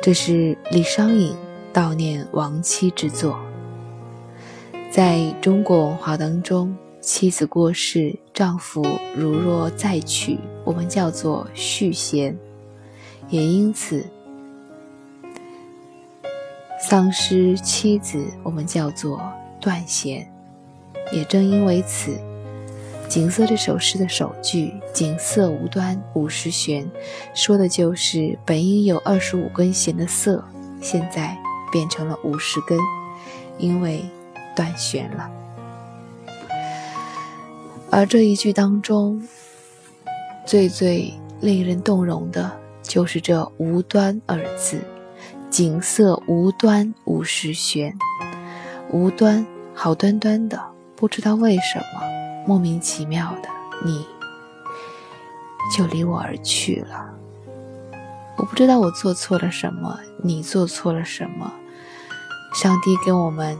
这是李商隐悼念亡妻之作。在中国文化当中，妻子过世，丈夫如若再娶，我们叫做续弦，也因此丧失妻子，我们叫做断弦。也正因为此，《锦瑟》这首诗的首句“锦瑟无端五十弦”，说的就是本应有二十五根弦的瑟，现在变成了五十根，因为。断弦了，而这一句当中，最最令人动容的，就是这“无端”二字。景色无端五十弦，无端，好端端的，不知道为什么，莫名其妙的，你就离我而去了。我不知道我做错了什么，你做错了什么，上帝给我们。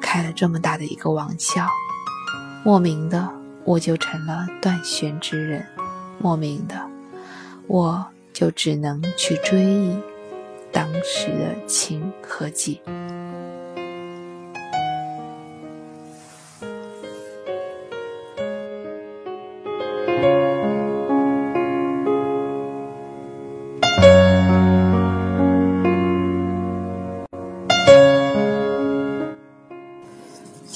开了这么大的一个玩笑，莫名的我就成了断弦之人，莫名的我就只能去追忆当时的情和景。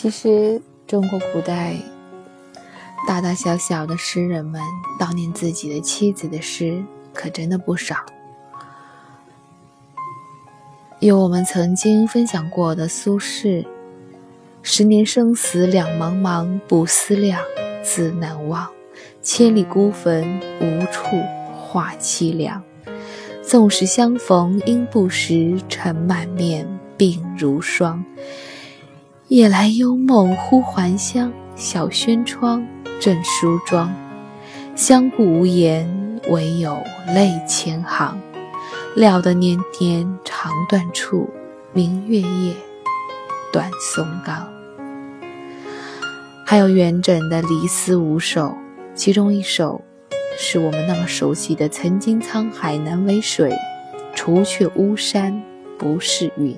其实，中国古代大大小小的诗人们悼念自己的妻子的诗，可真的不少。有我们曾经分享过的苏轼：“十年生死两茫茫，不思量，自难忘。千里孤坟，无处话凄凉。纵使相逢应不识，尘满面，鬓如霜。”夜来幽梦忽还乡，小轩窗，正梳妆。相顾无言，唯有泪千行。料得年年肠断处，明月夜，短松冈。还有元稹的《离思五首》，其中一首是我们那么熟悉的“曾经沧海难为水，除却巫山不是云”。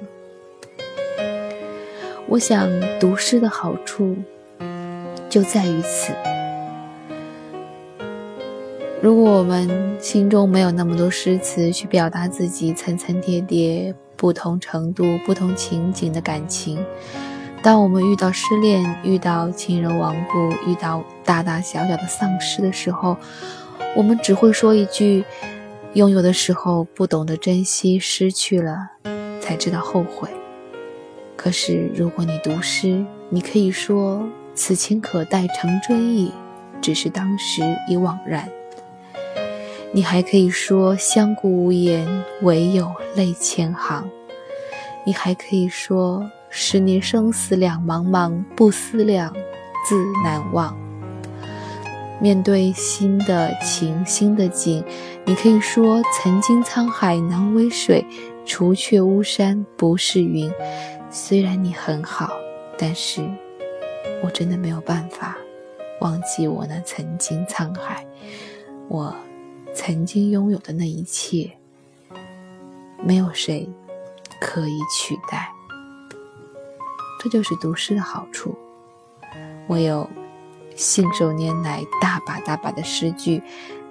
我想读诗的好处就在于此。如果我们心中没有那么多诗词去表达自己层层叠叠、不同程度、不同情景的感情，当我们遇到失恋、遇到亲人亡故、遇到大大小小的丧失的时候，我们只会说一句：“拥有的时候不懂得珍惜，失去了才知道后悔。”可是，如果你读诗，你可以说“此情可待成追忆，只是当时已惘然。”你还可以说“相顾无言，唯有泪千行。”你还可以说“十年生死两茫茫，不思量，自难忘。”面对新的情、新的景，你可以说“曾经沧海难为水，除却巫山不是云。”虽然你很好，但是我真的没有办法忘记我那曾经沧海，我曾经拥有的那一切，没有谁可以取代。这就是读诗的好处。我有信手拈来大把大把的诗句。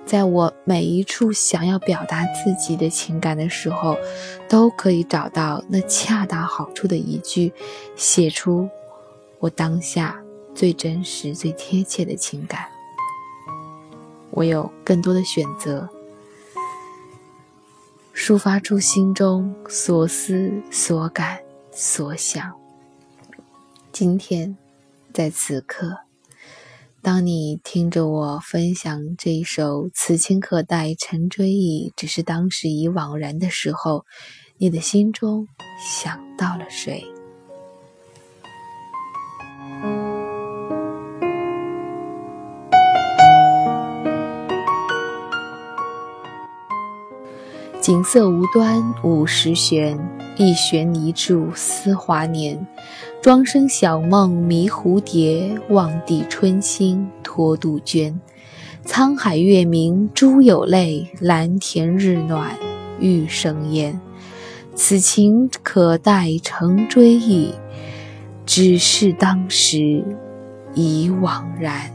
在我每一处想要表达自己的情感的时候，都可以找到那恰到好处的一句，写出我当下最真实、最贴切的情感。我有更多的选择，抒发出心中所思所感所想。今天，在此刻。当你听着我分享这一首“此情可待成追忆，只是当时已惘然”的时候，你的心中想到了谁？锦瑟无端五十弦，一弦一柱思华年。庄生晓梦迷蝴蝶，望帝春心托杜鹃。沧海月明珠有泪，蓝田日暖玉生烟。此情可待成追忆，只是当时已惘然。